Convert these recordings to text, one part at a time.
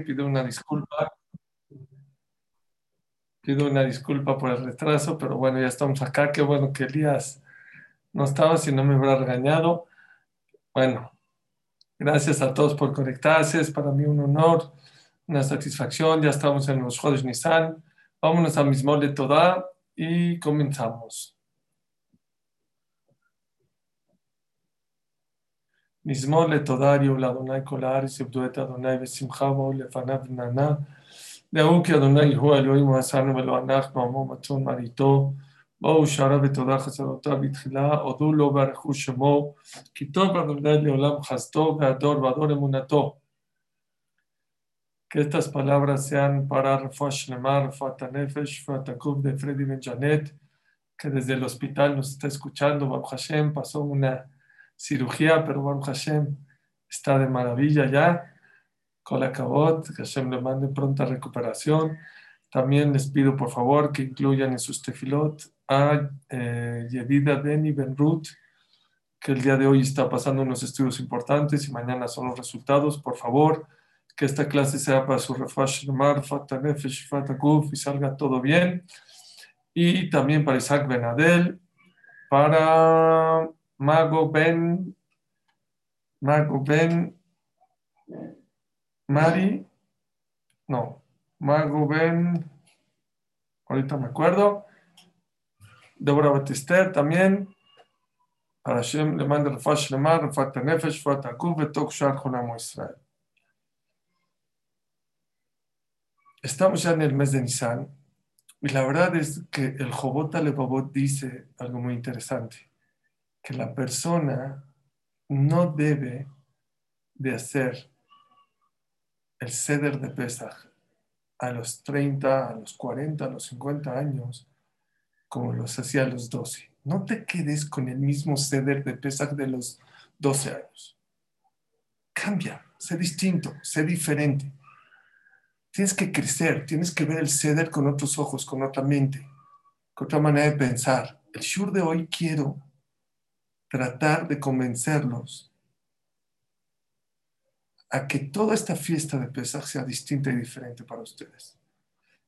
pido una disculpa. Pido una disculpa por el retraso, pero bueno, ya estamos acá. Qué bueno que Elías no estaba, si no me hubiera regañado. Bueno, gracias a todos por conectarse. Es para mí un honor, una satisfacción. Ya estamos en los Juegos Nissan. Vámonos a Mismole Toda y comenzamos. מזמור לתודה יהיו לאדוני כל הארץ, יבדו את אדוני בשמחה ובואו לפניו נענה. דעו כי אדוני הוא אלוהים הוא עשנו ולא אנחנו, עמו מצון מרעיתו. בואו שרה בתודה חסרותיו בתחילה, הודו לו ברכו שמו, כי טוב אדוני לעולם חסדו והדור והדור אמונתו. Que estas palabras sean para Rafa Shlemar, Rafa Tanefesh, Rafa Takub de Freddy Benjanet, que desde el hospital nos está escuchando. Baruch Hashem pasó una cirugía, pero Baruch Hashem está de maravilla ya. Con Kabot, que Hashem le mande pronta recuperación. También les pido por favor que incluyan en sus tefilot a eh, Yedida Beni Ben Ruth, que el día de hoy está pasando unos estudios importantes y mañana son los resultados. Por favor, que esta clase sea para su refash Mar, Fata Nefesh, Fata Guf y salga todo bien. Y también para Isaac Benadel, para Mago Ben, Mago Ben, Mari, no, Mago Ben, ahorita me acuerdo, Deborah Batister también, para Hashem le manda Rafash Lemar, Rafat Nefesh, Rafat Akub, Betok Israel. Estamos ya en el mes de Nisan y la verdad es que el Jobot Alevabot dice algo muy interesante que la persona no debe de hacer el ceder de Pesach a los 30, a los 40, a los 50 años, como los hacía a los 12. No te quedes con el mismo ceder de Pesach de los 12 años. Cambia, sé distinto, sé diferente. Tienes que crecer, tienes que ver el ceder con otros ojos, con otra mente, con otra manera de pensar. El shur de hoy quiero tratar de convencerlos a que toda esta fiesta de Pesach sea distinta y diferente para ustedes.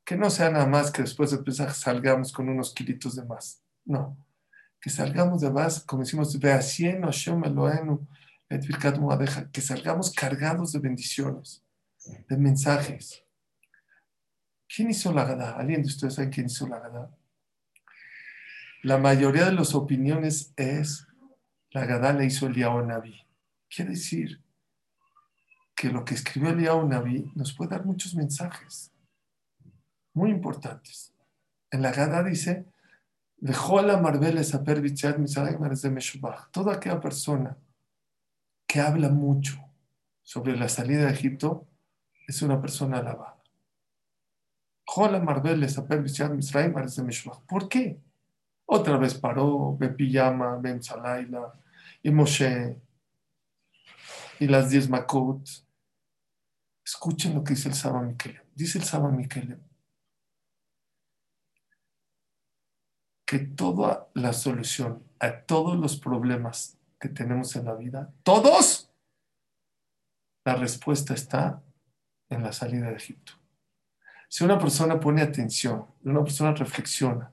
Que no sea nada más que después de Pesach salgamos con unos kilitos de más. No. Que salgamos de más, como decimos, que salgamos cargados de bendiciones, de mensajes. ¿Quién hizo la gada? ¿Alguien de ustedes sabe quién hizo la gada? La mayoría de las opiniones es la Gadá le hizo Eliyahu Naví. Quiere decir que lo que escribió Eliyahu Naví nos puede dar muchos mensajes muy importantes. En la Gadá dice, dejó la marveles a de Toda aquella persona que habla mucho sobre la salida de Egipto es una persona alabada. ¿Por qué? Otra vez paró, Ben Pijama, Ben Salaila, y Moshe y las diez Makot. Escuchen lo que dice el Saba Mikelem. Dice el Saba Mikelem que toda la solución a todos los problemas que tenemos en la vida, todos, la respuesta está en la salida de Egipto. Si una persona pone atención, una persona reflexiona,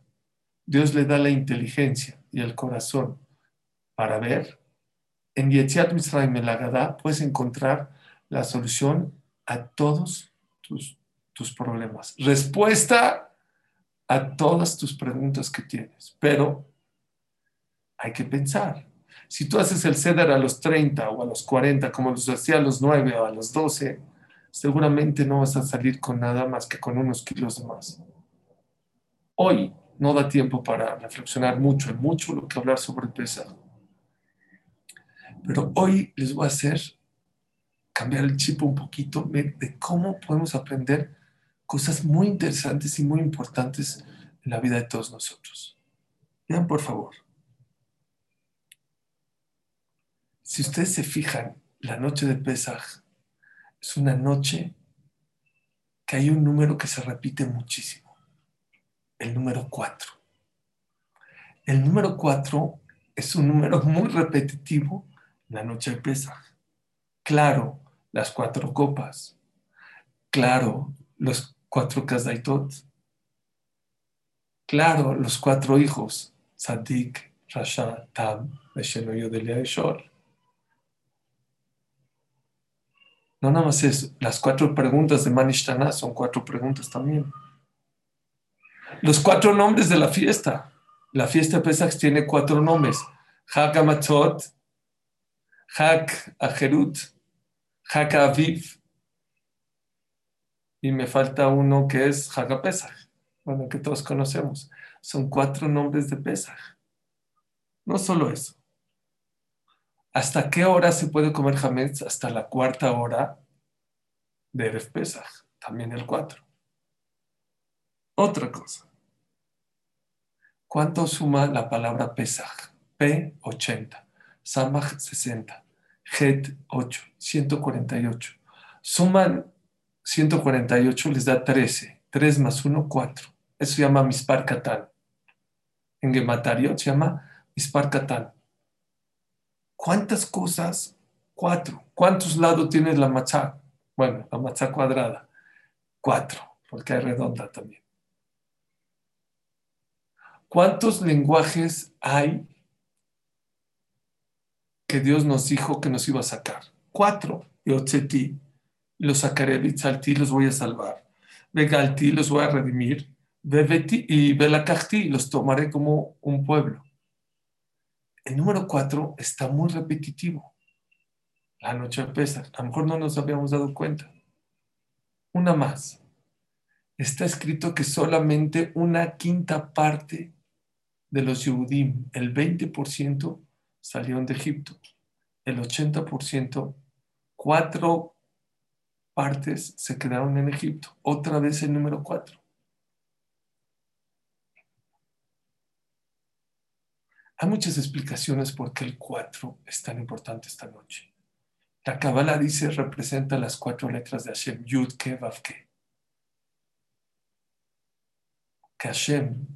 Dios le da la inteligencia y el corazón para ver, en Yetziat Mitzrayim, en la puedes encontrar la solución a todos tus, tus problemas. Respuesta a todas tus preguntas que tienes. Pero hay que pensar. Si tú haces el ceder a los 30 o a los 40, como los hacía a los 9 o a los 12, seguramente no vas a salir con nada más que con unos kilos de más. Hoy no da tiempo para reflexionar mucho, hay mucho lo que hablar sobre el pesado. Pero hoy les voy a hacer cambiar el chip un poquito de cómo podemos aprender cosas muy interesantes y muy importantes en la vida de todos nosotros. Vean, por favor. Si ustedes se fijan, la noche de Pesaj es una noche que hay un número que se repite muchísimo. El número 4. El número 4 es un número muy repetitivo la noche de Pesaj. Claro, las cuatro copas. Claro, los cuatro Kazdaitot. Claro, los cuatro hijos, Sadik, Rasha, Tam, Mesheno, Yodelia y Shor. No nada más eso, las cuatro preguntas de Manishtana son cuatro preguntas también. Los cuatro nombres de la fiesta. La fiesta de Pesach tiene cuatro nombres. Hak Amatzot, Hak Ajerut, Hak Aviv, y me falta uno que es Hak Pesach, bueno, que todos conocemos. Son cuatro nombres de Pesach. No solo eso. ¿Hasta qué hora se puede comer Hametz? Hasta la cuarta hora de Erev Pesach, también el cuatro. Otra cosa. ¿Cuánto suma la palabra pesach? P80. Samaj 60, Het 8, 148. Suman 148 les da 13. 3 más 1, 4. Eso se llama Mispar Katán. En Gematariot se llama Mispar Katán. ¿Cuántas cosas? Cuatro. ¿Cuántos lados tiene la machá? Bueno, la machá cuadrada. Cuatro, porque hay redonda también. ¿Cuántos lenguajes hay que Dios nos dijo que nos iba a sacar? Cuatro. Yotzeti, los sacaré, Bitzalti, los voy a salvar. Begalti, los voy a redimir. Bebeti y Belakachti, los tomaré como un pueblo. El número cuatro está muy repetitivo. La noche pesa. A lo mejor no nos habíamos dado cuenta. Una más. Está escrito que solamente una quinta parte de los Yehudim, el 20% salieron de Egipto. El 80%, cuatro partes se quedaron en Egipto. Otra vez el número cuatro. Hay muchas explicaciones por qué el cuatro es tan importante esta noche. La Kabbalah dice, representa las cuatro letras de Hashem, Yud, Ke, Vav, Ke. Que Hashem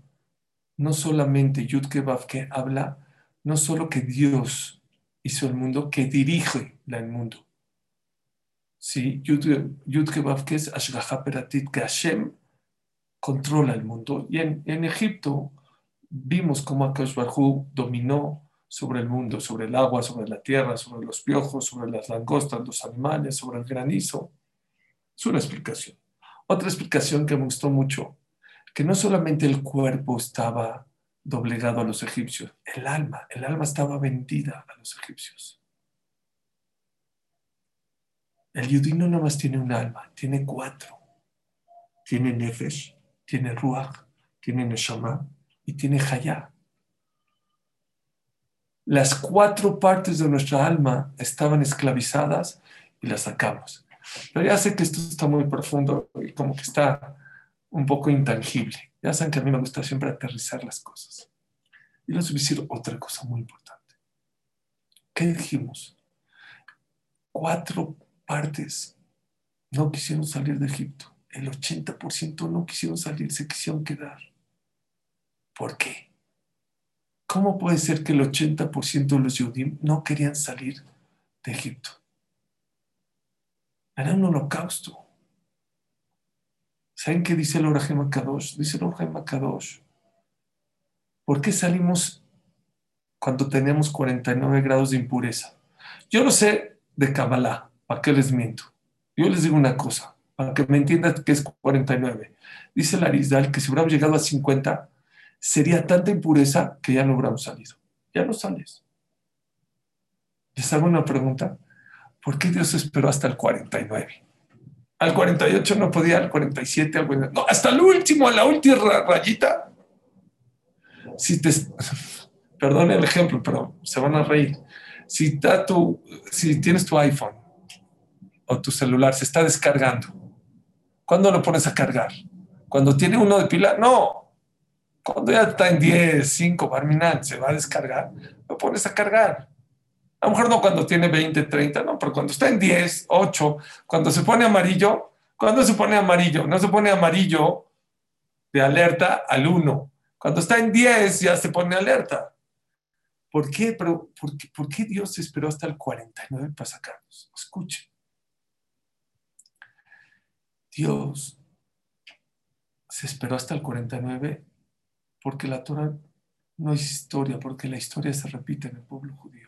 no solamente Yud que habla, no solo que Dios hizo el mundo, que dirige el mundo. Sí, Yud que es Ashgaha Peratit, que controla el mundo. Y en, Egipto vimos cómo Akash dominó sobre el mundo, sobre el agua, sobre la tierra, sobre los piojos, sobre las langostas, los animales, sobre el granizo. Es una explicación. Otra explicación que me gustó mucho que no solamente el cuerpo estaba doblegado a los egipcios, el alma, el alma estaba vendida a los egipcios. El judío no más tiene un alma, tiene cuatro. Tiene Nefesh, tiene Ruach, tiene Neshama y tiene Hayá. Las cuatro partes de nuestra alma estaban esclavizadas y las sacamos. Pero ya sé que esto está muy profundo y como que está un poco intangible. Ya saben que a mí me gusta siempre aterrizar las cosas. Y les voy a decir otra cosa muy importante. ¿Qué dijimos? Cuatro partes no quisieron salir de Egipto. El 80% no quisieron salir, se quisieron quedar. ¿Por qué? ¿Cómo puede ser que el 80% de los judíos no querían salir de Egipto? Era un holocausto. ¿Saben qué dice el Orahema Kadosh? Dice el Orahema Kadosh. ¿Por qué salimos cuando tenemos 49 grados de impureza? Yo no sé de Kabbalah, ¿para qué les miento? Yo les digo una cosa, para que me entiendan que es 49. Dice la Arisdal que si hubiéramos llegado a 50, sería tanta impureza que ya no hubiéramos salido. Ya no sales. Les hago una pregunta. ¿Por qué Dios esperó hasta el 49? Al 48 no podía, al 47, al no, hasta el último, a la última rayita. Si te, perdón el ejemplo, pero se van a reír. Si, tu, si tienes tu iPhone o tu celular, se está descargando. ¿Cuándo lo pones a cargar? ¿Cuando tiene uno de pila? No. Cuando ya está en 10, 5, Barminan, se va a descargar, lo pones a cargar. A lo mejor no cuando tiene 20, 30, no, pero cuando está en 10, 8, cuando se pone amarillo, ¿cuándo se pone amarillo? No se pone amarillo de alerta al 1. Cuando está en 10 ya se pone alerta. ¿Por qué? Pero, ¿por, qué, ¿Por qué esperó hasta el 49 para sacarnos? Escuchen. Dios se esperó hasta el 49 porque la Torah no es historia, porque la historia se repite en el pueblo judío.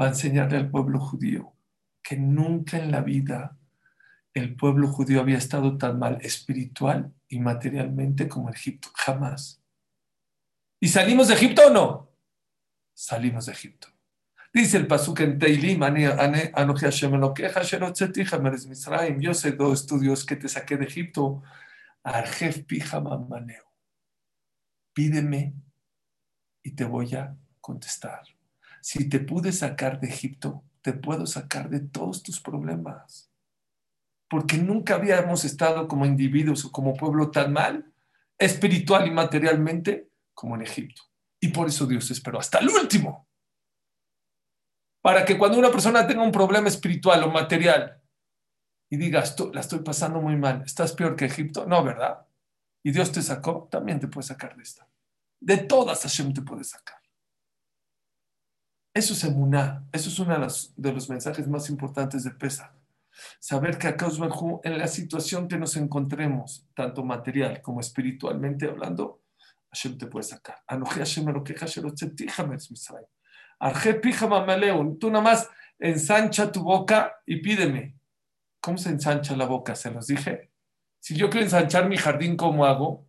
Va a enseñarle al pueblo judío que nunca en la vida el pueblo judío había estado tan mal espiritual y materialmente como Egipto. Jamás. ¿Y salimos de Egipto o no? Salimos de Egipto. Dice el pasuk en Teilim, yo sé dos estudios que te saqué de Egipto, Arjef Maneo. Pídeme y te voy a contestar. Si te pude sacar de Egipto, te puedo sacar de todos tus problemas. Porque nunca habíamos estado como individuos o como pueblo tan mal, espiritual y materialmente, como en Egipto. Y por eso Dios esperó hasta el último. Para que cuando una persona tenga un problema espiritual o material y digas, la estoy pasando muy mal, estás peor que Egipto, no, ¿verdad? Y Dios te sacó, también te puede sacar de esta. De todas Hashem te puede sacar. Eso es emuná. Eso es uno de los, de los mensajes más importantes de Pesa. Saber que acá en la situación que nos encontremos, tanto material como espiritualmente hablando, Hashem te puede sacar. Tú nada más ensancha tu boca y pídeme. ¿Cómo se ensancha la boca? Se los dije. Si yo quiero ensanchar mi jardín, ¿cómo hago?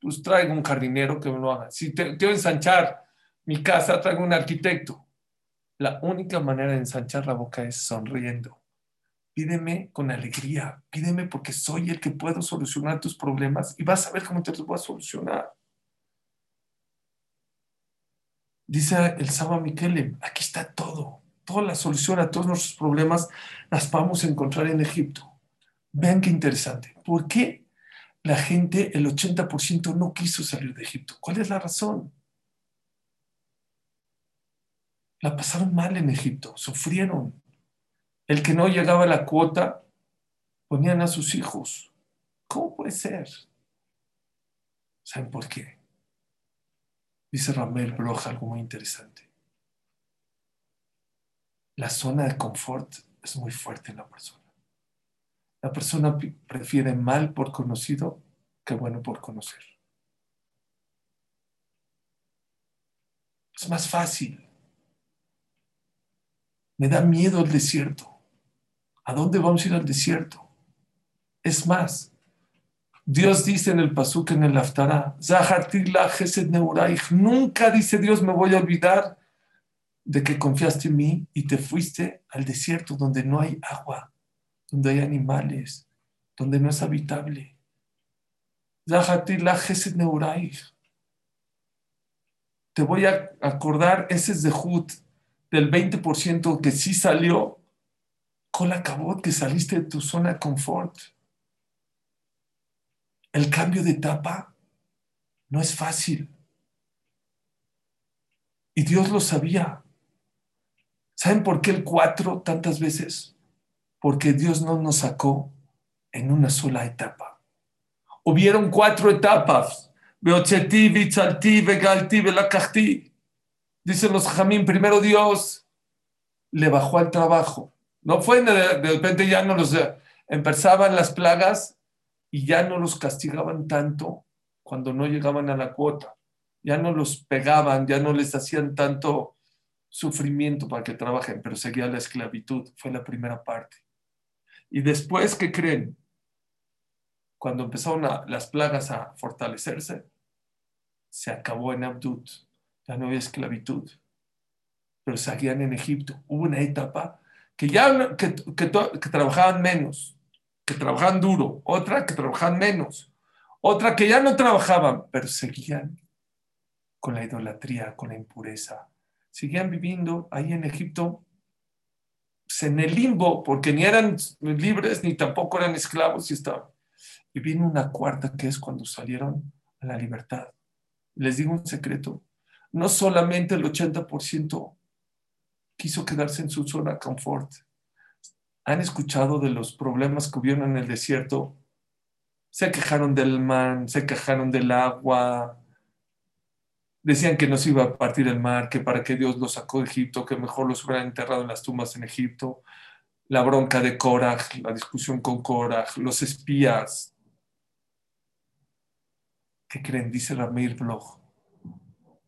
Pues traigo un jardinero que me lo haga. Si te, quiero ensanchar mi casa, traigo un arquitecto. La única manera de ensanchar la boca es sonriendo. Pídeme con alegría, pídeme porque soy el que puedo solucionar tus problemas y vas a ver cómo te los voy a solucionar. Dice el Saba Miquelem, aquí está todo, toda la solución a todos nuestros problemas las vamos a encontrar en Egipto. Vean qué interesante. ¿Por qué la gente, el 80% no quiso salir de Egipto? ¿Cuál es la razón? La pasaron mal en Egipto, sufrieron. El que no llegaba a la cuota, ponían a sus hijos. ¿Cómo puede ser? ¿Saben por qué? Dice Ramel Broja algo muy interesante. La zona de confort es muy fuerte en la persona. La persona prefiere mal por conocido que bueno por conocer. Es más fácil. Me da miedo el desierto. ¿A dónde vamos a ir al desierto? Es más, Dios dice en el Pasuk, en el Aftará, nunca dice Dios me voy a olvidar de que confiaste en mí y te fuiste al desierto donde no hay agua, donde hay animales, donde no es habitable. Te voy a acordar ese Zehut del 20% que sí salió con la cabot que saliste de tu zona de confort. El cambio de etapa no es fácil. Y Dios lo sabía. ¿Saben por qué el cuatro tantas veces? Porque Dios no nos sacó en una sola etapa. Hubieron cuatro etapas. Dicen los jamín, primero Dios le bajó al trabajo no fue de, repente ya no los empezaban las plagas y ya no los castigaban tanto cuando no llegaban a la cuota. Ya no los pegaban, ya no les hacían tanto sufrimiento para que trabajen, pero seguía la esclavitud. Fue la primera parte. Y después, ¿qué creen? Cuando empezaron las plagas a fortalecerse, se acabó en Abdut. Ya no había esclavitud. Pero seguían en Egipto. Hubo una etapa que ya que, trabajaban menos, que trabajaban duro, otra que trabajaban menos, otra que ya no trabajaban, pero seguían con la idolatría, con la impureza. Seguían viviendo ahí en Egipto pues, en el limbo, porque ni eran libres ni tampoco eran esclavos y estaban. Y vino una cuarta que es cuando salieron a la libertad. Les digo un secreto, no solamente el 80% quiso quedarse en su zona de confort. ¿Han escuchado de los problemas que hubieron en el desierto? Se quejaron del man, se quejaron del agua, decían que no se iba a partir el mar, que para que Dios los sacó de Egipto, que mejor los hubieran enterrado en las tumbas en Egipto. la bronca de Korach, la discusión con Korach, los espías. ¿Qué creen? Dice Ramir Bloch.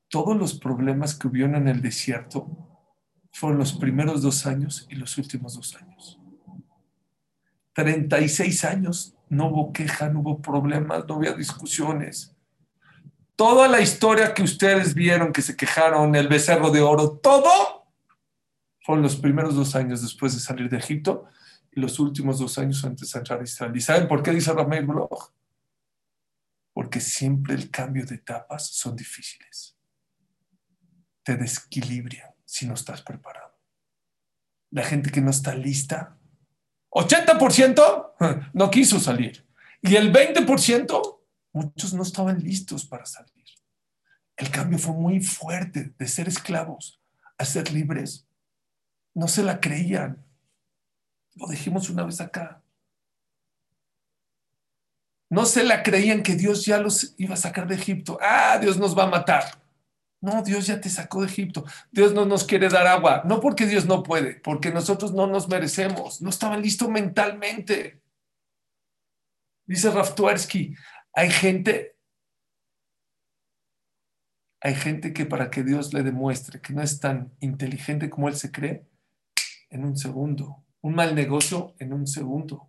Todos los problemas que hubieron en el desierto fueron los primeros dos años y los últimos dos años. 36 años no hubo queja, no hubo problemas, no había discusiones. Toda la historia que ustedes vieron, que se quejaron, el becerro de oro, todo fueron los primeros dos años después de salir de Egipto y los últimos dos años antes de entrar a Israel. ¿Y saben por qué dice Ramel Bloch? Porque siempre el cambio de etapas son difíciles. Te desequilibran si no estás preparado. La gente que no está lista, 80% no quiso salir. Y el 20%, muchos no estaban listos para salir. El cambio fue muy fuerte de ser esclavos a ser libres. No se la creían. Lo dijimos una vez acá. No se la creían que Dios ya los iba a sacar de Egipto. Ah, Dios nos va a matar. No, Dios ya te sacó de Egipto. Dios no nos quiere dar agua. No porque Dios no puede, porque nosotros no nos merecemos. No estaban listos mentalmente. Dice Raftuersky, hay gente, hay gente que para que Dios le demuestre que no es tan inteligente como él se cree, en un segundo. Un mal negocio en un segundo.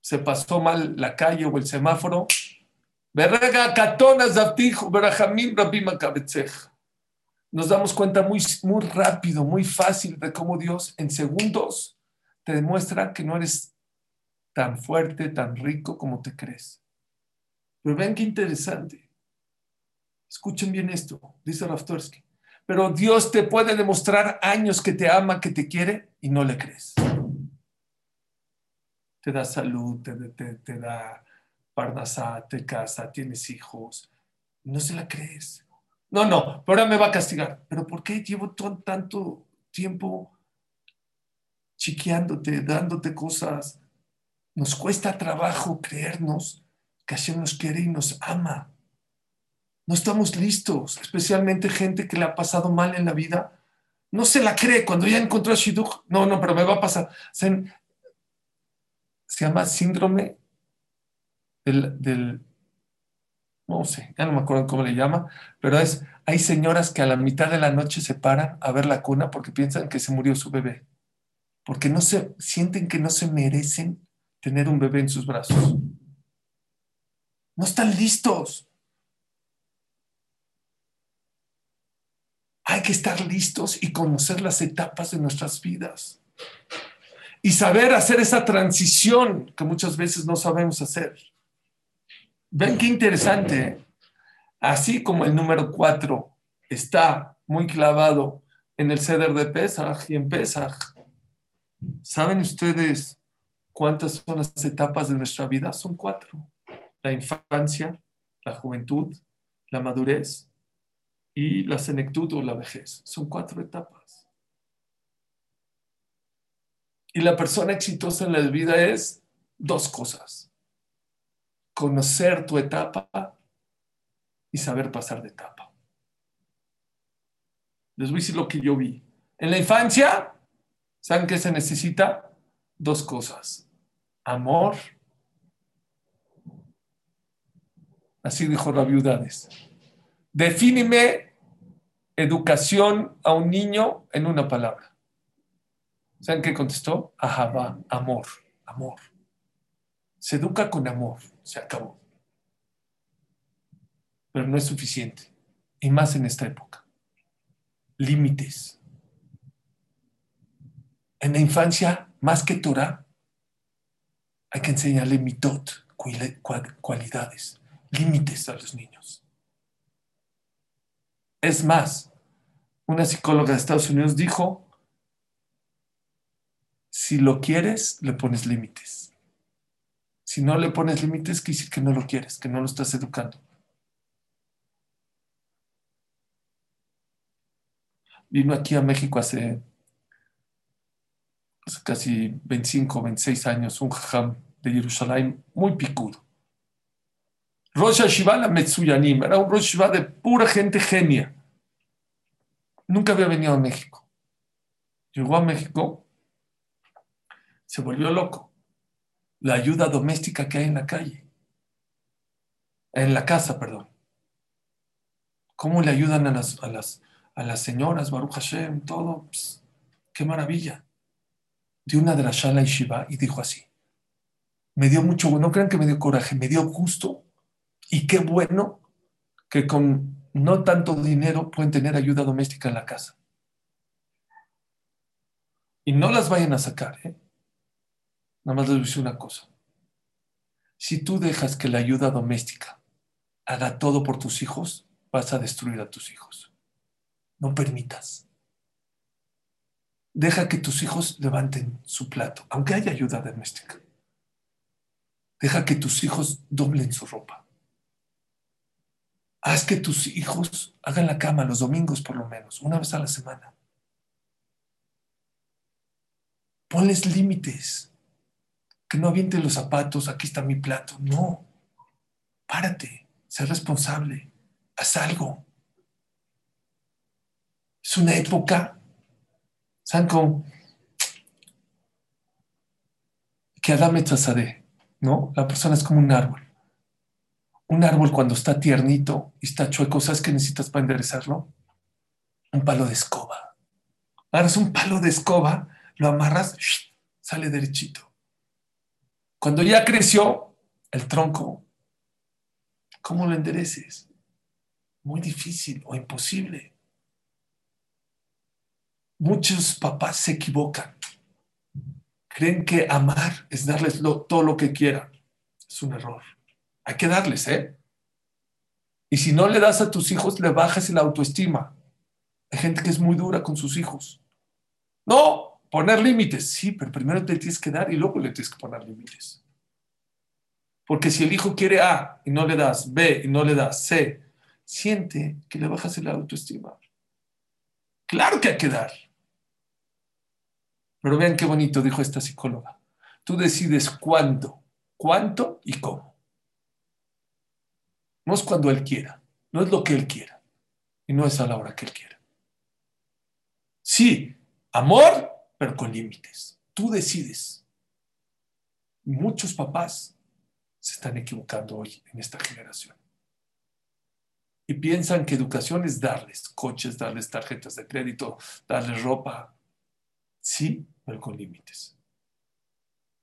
Se pasó mal la calle o el semáforo, nos damos cuenta muy, muy rápido, muy fácil de cómo Dios en segundos te demuestra que no eres tan fuerte, tan rico como te crees. Pero ven qué interesante. Escuchen bien esto, dice Raftorsky. Pero Dios te puede demostrar años que te ama, que te quiere y no le crees. Te da salud, te, te da Parnasá, te casa, tienes hijos. No se la crees. No, no, pero ahora me va a castigar. ¿Pero por qué llevo tanto tiempo chiqueándote, dándote cosas? Nos cuesta trabajo creernos que Hashem nos quiere y nos ama. No estamos listos, especialmente gente que le ha pasado mal en la vida. No se la cree cuando ya encontró a Shidduch. No, no, pero me va a pasar. Se, se llama síndrome del, no sé, ya no me acuerdo cómo le llama, pero es, hay señoras que a la mitad de la noche se paran a ver la cuna porque piensan que se murió su bebé, porque no se, sienten que no se merecen tener un bebé en sus brazos. No están listos. Hay que estar listos y conocer las etapas de nuestras vidas. Y saber hacer esa transición que muchas veces no sabemos hacer. Ven qué interesante. Así como el número 4 está muy clavado en el ceder de Pesach y en Pesach, ¿saben ustedes cuántas son las etapas de nuestra vida? Son cuatro. La infancia, la juventud, la madurez y la senectud o la vejez. Son cuatro etapas. Y la persona exitosa en la vida es dos cosas conocer tu etapa y saber pasar de etapa. Les voy a decir lo que yo vi. En la infancia, ¿saben qué se necesita? Dos cosas. Amor. Así dijo la viudades. Defíneme educación a un niño en una palabra. ¿Saben qué contestó? Ajá, amor, amor. Se educa con amor se acabó. Pero no es suficiente, y más en esta época. Límites. En la infancia, más que Torah, hay que enseñarle mitot, cualidades, límites a los niños. Es más, una psicóloga de Estados Unidos dijo, si lo quieres, le pones límites. Si no le pones límites, quiere decir que no lo quieres, que no lo estás educando. Vino aquí a México hace, casi 25, 26 años, un jajam de Jerusalén muy picudo. Rosh Hashiva la Metsuyanim, era un Rosh Hashiva de pura gente genia. Nunca había venido a México. llegó a México, se volvió loco. La ayuda doméstica que hay en la calle, en la casa, perdón. ¿Cómo le ayudan a las, a las, a las señoras, Baruch Hashem, todo? ¡Qué maravilla! Dio una de la Shala Shiva y dijo así. Me dio mucho, no crean que me dio coraje, me dio gusto y qué bueno que con no tanto dinero pueden tener ayuda doméstica en la casa. Y no las vayan a sacar, ¿eh? Nada más les voy a decir una cosa. Si tú dejas que la ayuda doméstica haga todo por tus hijos, vas a destruir a tus hijos. No permitas. Deja que tus hijos levanten su plato, aunque haya ayuda doméstica. Deja que tus hijos doblen su ropa. Haz que tus hijos hagan la cama los domingos por lo menos, una vez a la semana. Ponles límites. Que no avienten los zapatos, aquí está mi plato. No. Párate, sé responsable, haz algo. Es una época, ¿saben cómo? Que Adame Tzazadeh, ¿no? La persona es como un árbol. Un árbol cuando está tiernito y está chueco, ¿sabes qué necesitas para enderezarlo? Un palo de escoba. Agarras un palo de escoba, lo amarras, sale derechito. Cuando ya creció el tronco, ¿cómo lo endereces? Muy difícil o imposible. Muchos papás se equivocan. Creen que amar es darles todo lo que quieran. Es un error. Hay que darles, ¿eh? Y si no le das a tus hijos, le bajas la autoestima. Hay gente que es muy dura con sus hijos. No, poner límites. Sí, pero primero te tienes que dar y luego le tienes que poner límites. Porque si el hijo quiere A y no le das, B y no le das, C, siente que le bajas la autoestima. Claro que hay que dar. Pero vean qué bonito dijo esta psicóloga. Tú decides cuándo, cuánto y cómo. No es cuando Él quiera, no es lo que Él quiera y no es a la hora que Él quiera. Sí, amor, pero con límites. Tú decides. Muchos papás se están equivocando hoy en esta generación. Y piensan que educación es darles coches, darles tarjetas de crédito, darles ropa. Sí, pero con límites.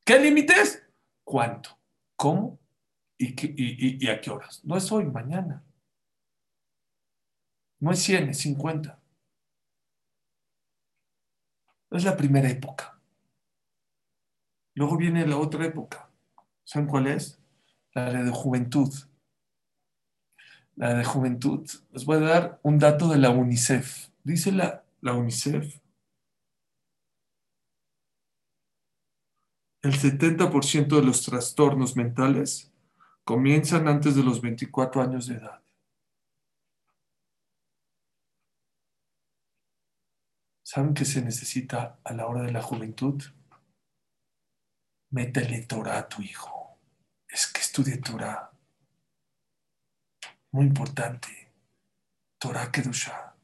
¿Qué límites? ¿Cuánto? ¿Cómo? ¿Y, a qué horas? No es hoy, mañana. No es 100, es 50. Es la primera época. Luego viene la otra época. ¿Saben cuál es? La de juventud. La de juventud. Les voy a dar un dato de la UNICEF. Dice la, la UNICEF. El 70% de los trastornos mentales comienzan antes de los 24 años de edad. ¿Saben qué se necesita a la hora de la juventud? Métele Torah a tu hijo. Es que estudie Torah. Muy importante. Torah Kedusha.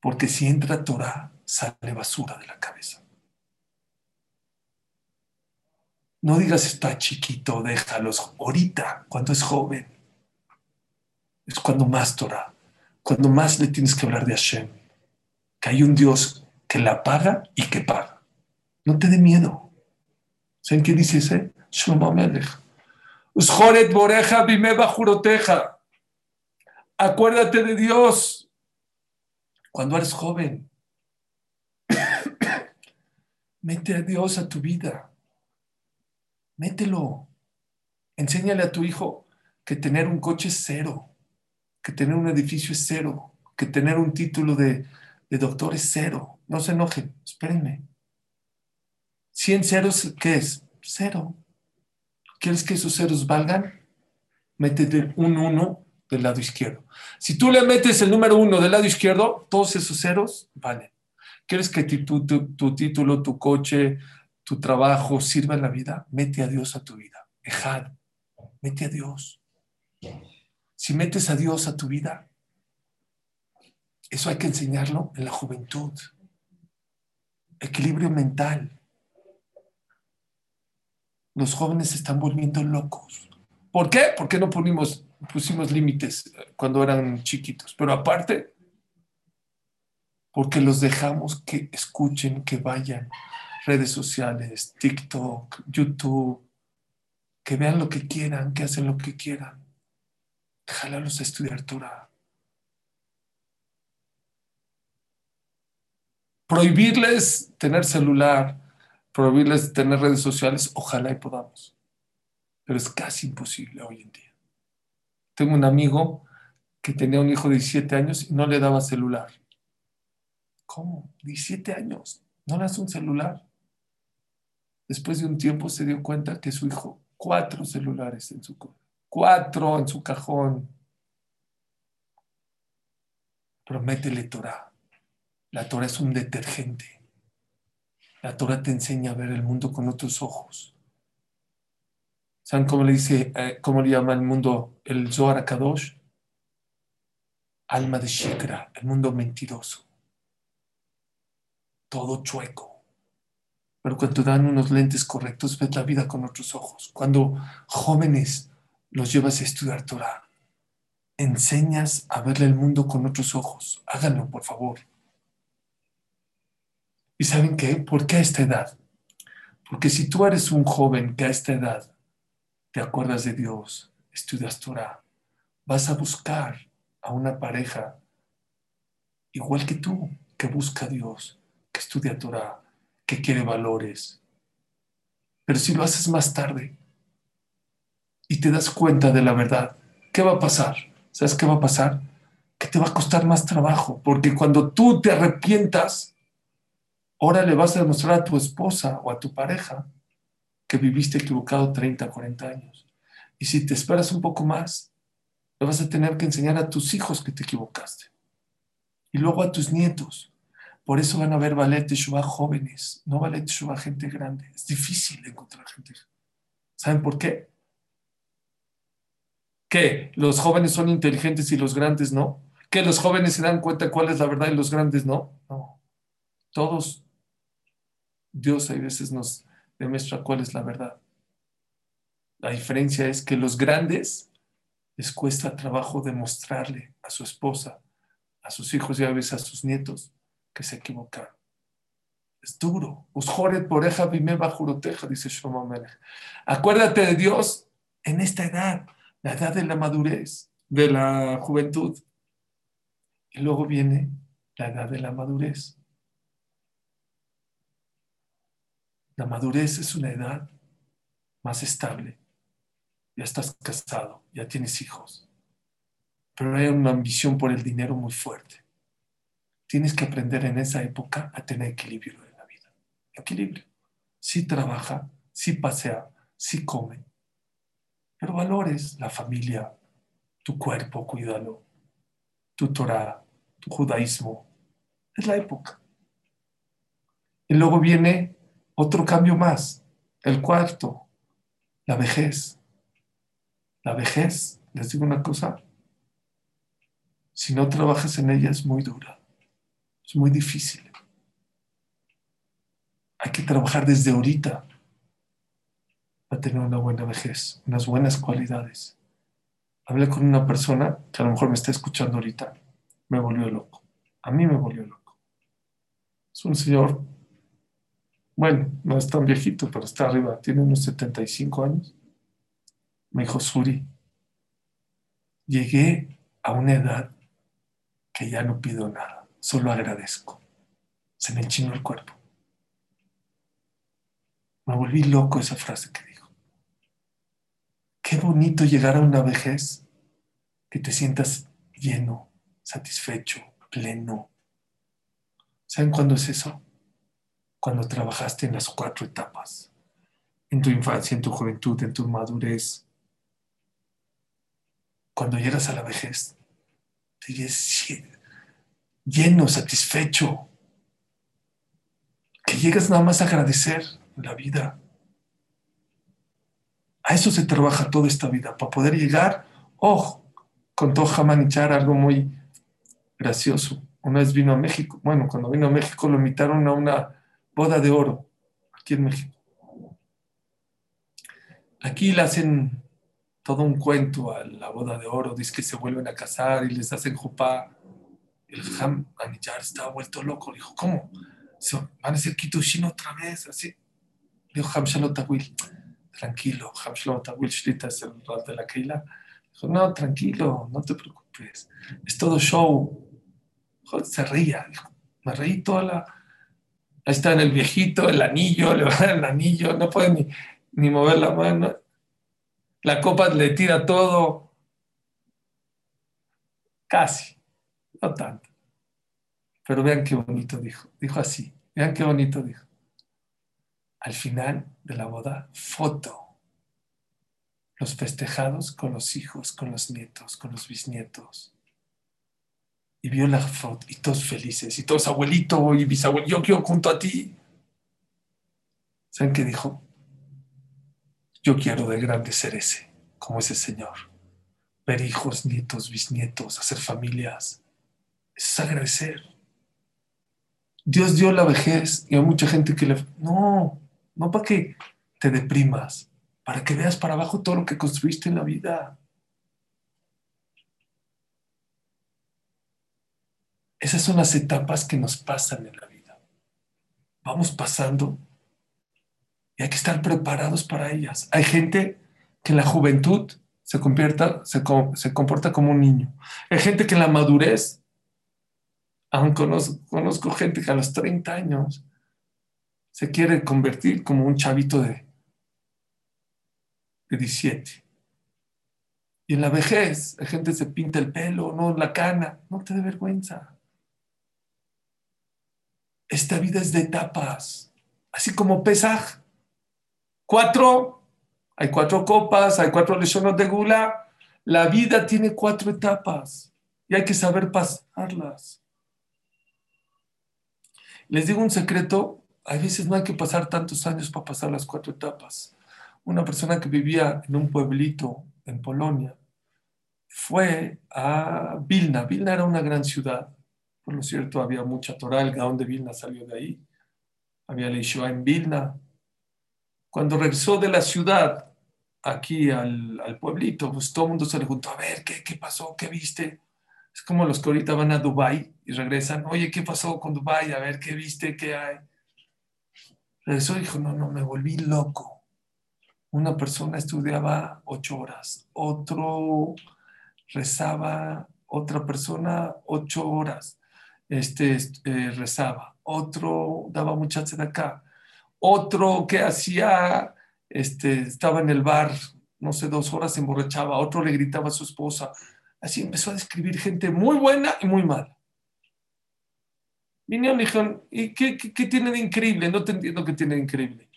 Porque si entra Torah, sale basura de la cabeza. No digas está chiquito, déjalos. Ahorita, cuando es joven, es cuando más Torah, cuando más le tienes que hablar de Hashem. Que hay un Dios que la paga y que paga. No te dé miedo. ¿Saben qué dice ese? Shlomo Melech. Acuérdate de Dios cuando eres joven. Mete a Dios a tu vida mételo. Enséñale a tu hijo que tener un coche es cero, que tener un edificio es cero, que tener un título de, doctor es cero. No se enojen, espérenme. 100 ceros, ¿qué es? Cero. ¿Quieres que esos ceros valgan? Métete un 1 del lado izquierdo. Si tú le metes el número 1 del lado izquierdo, todos esos ceros valen. ¿Quieres que tu título, tu coche, tu trabajo sirva en la vida, mete a Dios a tu vida. Ejad, mete a Dios. Si metes a Dios a tu vida, Eso hay que enseñarlo en la juventud. Equilibrio mental. Los jóvenes se están volviendo locos. ¿Por qué? Porque no pusimos, pusimos límites cuando eran chiquitos. Pero aparte, porque los dejamos que escuchen, que vayan redes sociales, TikTok, YouTube, que vean lo que quieran, que hacen lo que quieran. Déjalos estudiar Torah. Prohibirles tener celular, prohibirles tener redes sociales, ojalá y podamos. Pero es casi imposible hoy en día. Tengo un amigo que tenía un hijo de 17 años y no le daba celular. ¿Cómo? 17 años. No le das un celular. Después de un tiempo se dio cuenta que su hijo, cuatro celulares en su cuatro en su cajón. Prométele Torah. La Torah es un detergente. La Torah te enseña a ver el mundo con otros ojos. ¿Saben cómo le dice, eh, cómo le llama el mundo el Zohar Kadosh? Alma de Shikra, el mundo mentiroso. Todo chueco. Pero cuando dan unos lentes correctos, ves la vida con otros ojos. Cuando jóvenes los llevas a estudiar Torah, enseñas a verle el mundo con otros ojos. Háganlo, por favor. ¿Y saben qué? ¿Por qué a esta edad? Porque si tú eres un joven que a esta edad te acuerdas de Dios, estudias Torah, vas a buscar a una pareja igual que tú, que busca a Dios, que estudia Torah, que quiere valores. Pero si lo haces más tarde y te das cuenta de la verdad, ¿qué va a pasar? ¿Sabes qué va a pasar? Que te va a costar más trabajo, porque cuando tú te arrepientas, Ahora le vas a demostrar a tu esposa o a tu pareja que viviste equivocado 30, 40 años. Y si te esperas un poco más, le vas a tener que enseñar a tus hijos que te equivocaste. Y luego a tus nietos. Por eso van a ver ballet de Shubá jóvenes, no ballet de Shubá gente grande. Es difícil encontrar gente. ¿Saben por qué? Que los jóvenes son inteligentes y los grandes no. Que los jóvenes se dan cuenta cuál es la verdad y los grandes no. No. Todos Dios a veces nos demuestra cuál es la verdad. La diferencia es que los grandes les cuesta trabajo demostrarle a su esposa, a sus hijos y a veces a sus nietos que se equivocaron. Es duro. Acuérdate de Dios en esta edad, la edad de la madurez, de la juventud. Y luego viene la edad de la madurez. La madurez es una edad más estable. Ya estás casado, ya tienes hijos. Pero hay una ambición por el dinero muy fuerte. Tienes que aprender en esa época a tener equilibrio en la vida. Equilibrio. Sí trabaja, sí pasea, sí come. Valores la familia, tu cuerpo, cuídalo. Tu Torah, tu judaísmo. Es la época. Y luego viene otro cambio más, el cuarto, la vejez. La vejez, les digo una cosa, si no trabajas en ella es muy dura, es muy difícil. Hay que trabajar desde ahorita tener una buena vejez, unas buenas cualidades. Hablé con una persona que a lo mejor me está escuchando ahorita, me volvió loco. A mí me volvió loco. Es un señor bueno, no es tan viejito, pero está arriba, tiene unos 75 años. Me dijo, Suri, llegué a una edad que ya no pido nada, solo agradezco. Se me enchinó el cuerpo. Me volví loco esa frase que dijo. Qué bonito llegar a una vejez que te sientas lleno, satisfecho, pleno. ¿Saben cuándo es eso? cuando trabajaste en las cuatro etapas, en tu infancia, en tu juventud, en tu madurez. Cuando llegas a la vejez, te lleno, satisfecho, que llegas nada más a agradecer la vida. A eso se trabaja toda esta vida, para poder llegar, oh, con todo Hamanichar, algo muy gracioso. una vez vino a México. Bueno, cuando vino a México lo invitaron a una boda de oro, aquí en México. Aquí le hacen todo un cuento a la boda de oro, dice que se vuelven a casar y les hacen jupá. El Ham Anillar estaba vuelto loco, dijo, ¿cómo? ¿Van a ser Kitushin otra vez? Así. Dijo Ham Shalotawil, tranquilo, Ham Shalotawil Shlita es el rol de la Keila. Dijo, no, tranquilo, no te preocupes, es todo show. se reía, me reí toda la... Ahí está en el viejito, el anillo, le va el anillo, no puede ni mover la mano. La copa le tira todo. Casi, no tanto. Pero vean qué bonito dijo. Dijo así, vean qué bonito dijo. Al final de la boda, foto. Los festejados con los hijos, con los nietos, con los bisnietos. Y vio la foto y todos felices, y todos abuelito y bisabuelo, yo quiero junto a ti. ¿Saben qué dijo? Yo quiero de grande ser ese, como ese Señor. Ver hijos, nietos, bisnietos, hacer familias. Es agradecer. Dios dio la vejez y hay mucha gente que le... No, no para que te deprimas, para que veas para abajo todo lo que construiste en la vida. Esas son las etapas que nos pasan en la vida. Vamos pasando y hay que estar preparados para ellas. Hay gente que en la juventud se, comporta como un niño. Hay gente que en la madurez, aún conozco, conozco gente que a los 30 años se quiere convertir como un chavito de, de 17. Y en la vejez, la gente se pinta el pelo, no la cana, no te dé vergüenza. Esta vida es de etapas, así como Pesaj. Cuatro, hay cuatro copas, hay cuatro lesiones de gula. La vida tiene cuatro etapas y hay que saber pasarlas. Les digo un secreto, a veces no hay que pasar tantos años para pasar las cuatro etapas. Una persona que vivía en un pueblito en Polonia fue a Vilna. Vilna era una gran ciudad. Por lo cierto, había mucha Torah. El Gaón de Vilna salió de ahí. Había la en Vilna. Cuando regresó de la ciudad aquí al, pueblito, pues todo el mundo se le preguntó, a ver, ¿qué, ¿qué pasó? ¿Qué viste? Es como los que ahorita van a Dubai y regresan, oye, ¿qué pasó con Dubai? A ver, ¿qué viste? ¿Qué hay? Regresó y dijo, no, no, me volví loco. Una persona estudiaba ocho horas, otro rezaba, otra persona ocho horas este, eh, rezaba, otro daba mucha acá otro que hacía, este, estaba en el bar, no sé, dos horas se emborrachaba, otro le gritaba a su esposa. Así empezó a describir gente muy buena y muy mala. Vinieron y dijeron, ¿y qué, qué, tiene de increíble? No entiendo qué tiene de increíble.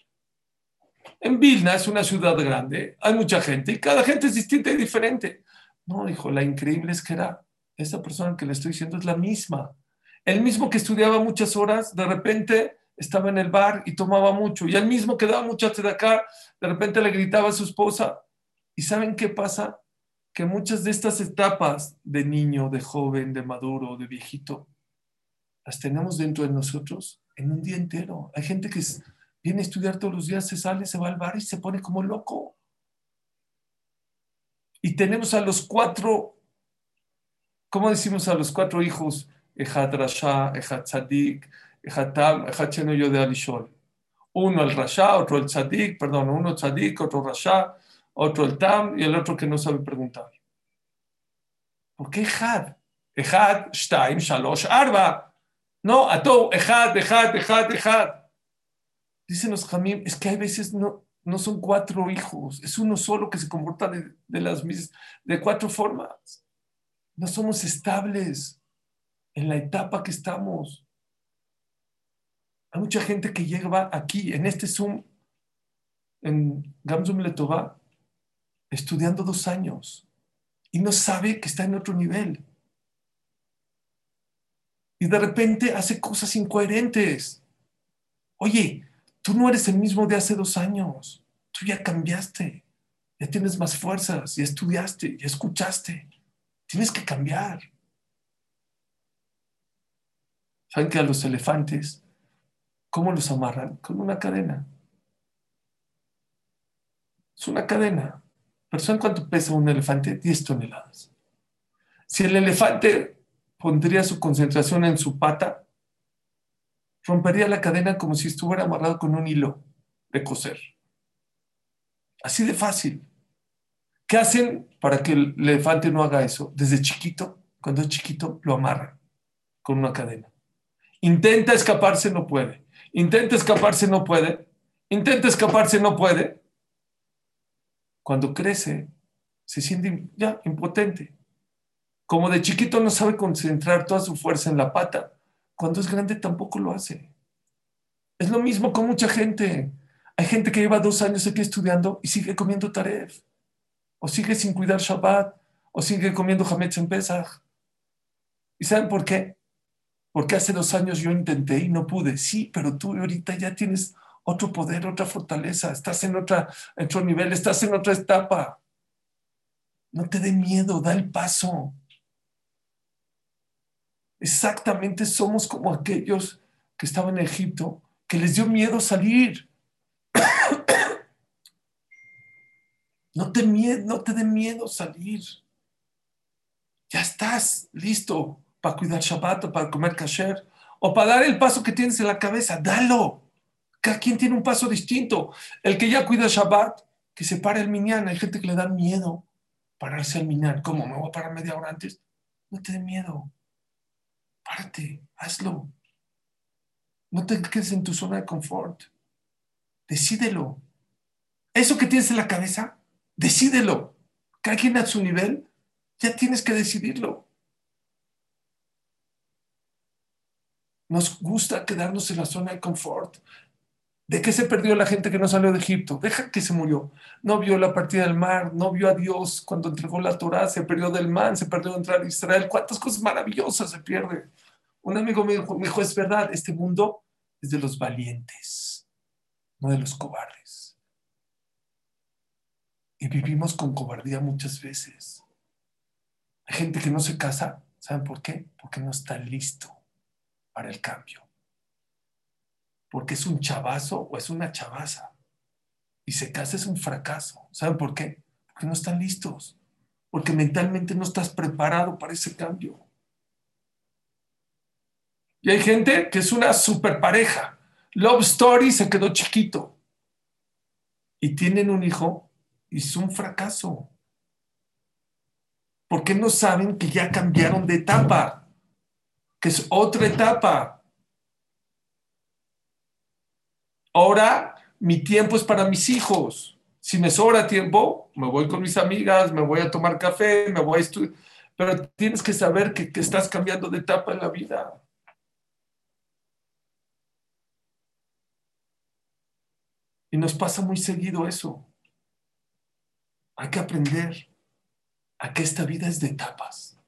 En Vilna es una ciudad grande, hay mucha gente y cada gente es distinta y diferente. No, dijo, la increíble es que era, esa persona que le estoy diciendo es la misma. El mismo que estudiaba muchas horas, de repente estaba en el bar y tomaba mucho. Y él mismo quedaba mucho de acá, de repente le gritaba a su esposa. ¿Y saben qué pasa? Que muchas de estas etapas de niño, de joven, de maduro, de viejito, las tenemos dentro de nosotros en un día entero. Hay gente que viene a estudiar todos los días, se sale, se va al bar y se pone como loco. Y tenemos a los cuatro, ¿cómo decimos a los cuatro hijos? Ejad Rasha, Ejad Tzadik, yo de Alishol. Uno el Rasha, otro el Tzadik, perdón, uno Tzadik, otro Rasha, otro el Tam y el otro que no sabe preguntar. ¿Por qué Ejad? Ejad, Shtaim, Shalosh, Arba. No, Ato, Ejad, Ejad, Ejad, Ejad. Dicen los Jamim, es que hay veces no, no son cuatro hijos, es uno solo que se comporta de, de, las, de cuatro formas. No somos estables en la etapa que estamos. Hay mucha gente que llega aquí, en este Zoom, en Gamsum Letová, estudiando dos años y no sabe que está en otro nivel. Y de repente hace cosas incoherentes. Oye, tú no eres el mismo de hace dos años. Tú ya cambiaste. Ya tienes más fuerzas. Ya estudiaste. Ya escuchaste. Tienes que cambiar. ¿Saben que a los elefantes, cómo los amarran? Con una cadena. Es una cadena. ¿Pero saben cuánto pesa un elefante? 10 toneladas. Si el elefante pondría su concentración en su pata, rompería la cadena como si estuviera amarrado con un hilo de coser. Así de fácil. ¿Qué hacen para que el elefante no haga eso? Desde chiquito, cuando es chiquito, lo amarran con una cadena. Intenta escaparse, no puede. Intenta escaparse, no puede. Intenta escaparse, no puede. Cuando crece, se siente ya impotente. Como de chiquito no sabe concentrar toda su fuerza en la pata, cuando es grande tampoco lo hace. Es lo mismo con mucha gente. Hay gente que lleva dos años aquí estudiando y sigue comiendo taref, o sigue sin cuidar Shabbat, o sigue comiendo Hametz en Pesach. ¿Y saben por qué? Porque hace dos años yo intenté y no pude. Sí, pero tú ahorita ya tienes otro poder, otra fortaleza, estás en, otra, otro nivel, estás en otra etapa. No te dé miedo, da el paso. Exactamente somos como aquellos que estaban en Egipto, que les dio miedo salir. No te, no te dé miedo salir. Ya estás listo para cuidar Shabbat o para comer kasher o para dar el paso que tienes en la cabeza. Dalo. Cada quien tiene un paso distinto. El que ya cuida Shabbat, que se para el minyan. Hay gente que le da miedo pararse al minyan. ¿Cómo? ¿Me voy a parar media hora antes? No te dé miedo. Párate, hazlo. No te quedes en tu zona de confort. Decídelo. Eso que tienes en la cabeza, decídelo. Cada quien a su nivel, ya tienes que decidirlo. Nos gusta quedarnos en la zona de confort. ¿De qué se perdió la gente que no salió de Egipto? Deja que se murió. No vio la partida del mar, no vio a Dios cuando entregó la Torah, se perdió del man, se perdió de entrar a Israel. ¿Cuántas cosas maravillosas se pierden? Un amigo me dijo, me dijo, es verdad, este mundo es de los valientes, no de los cobardes. Y vivimos con cobardía muchas veces. Hay gente que no se casa, ¿saben por qué? Porque no está listo para el cambio. Porque es un chavazo o es una chavaza. Y se casa es un fracaso. ¿Saben por qué? Porque no están listos. Porque mentalmente no estás preparado para ese cambio. Y hay gente que es una super pareja. Love Story se quedó chiquito. Y tienen un hijo y es un fracaso. Porque no saben que ya cambiaron de etapa, que es otra etapa. Ahora mi tiempo es para mis hijos. Si me sobra tiempo, me voy con mis amigas, me voy a tomar café, me voy a estudiar. Pero tienes que saber que, que estás cambiando de etapa en la vida. Y nos pasa muy seguido eso. Hay que aprender a que esta vida es de etapas.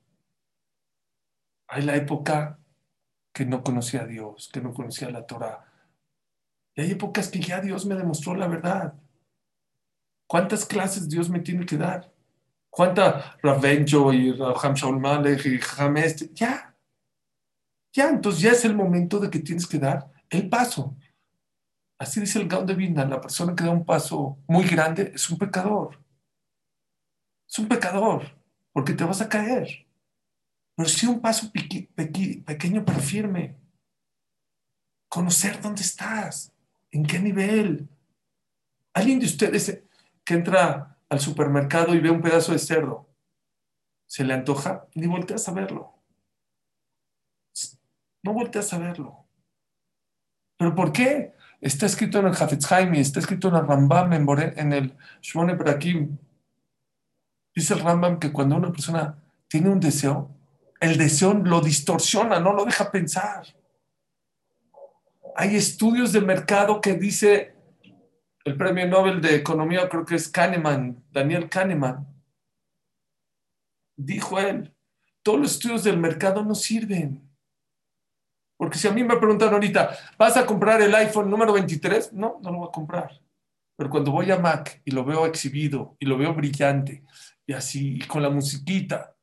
Hay la época que no conocía a Dios, que no conocía la Torah. Hay épocas que ya Dios me demostró la verdad. ¿Cuántas clases Dios me tiene que dar? ¿Cuánta Ravenjo y Raham Shaul y Jamest? Ya. Ya, entonces ya es el momento de que tienes que dar el paso. Así dice el Gaon de Vilna, la persona que da un paso muy grande es un pecador. Es un pecador, porque te vas a caer. Pero sí un paso pequeño pero firme. Conocer dónde estás, en qué nivel. Alguien de ustedes que entra al supermercado y ve un pedazo de cerdo, ¿se le antoja? Ni volteas a verlo. No volteas a verlo. ¿Pero por qué? Está escrito en el Hafetz está escrito en el Rambam, en, el Shmone Brakim. Dice el Rambam que cuando una persona tiene un deseo, el deseo lo distorsiona, no lo deja pensar. Hay estudios de mercado que dice el premio Nobel de Economía, creo que es Kahneman, Daniel Kahneman, dijo él, todos los estudios del mercado no sirven. Porque si a mí me preguntan ahorita, ¿vas a comprar el iPhone número 23? No, no lo voy a comprar. Pero cuando voy a Mac y lo veo exhibido y lo veo brillante y así, con la musiquita,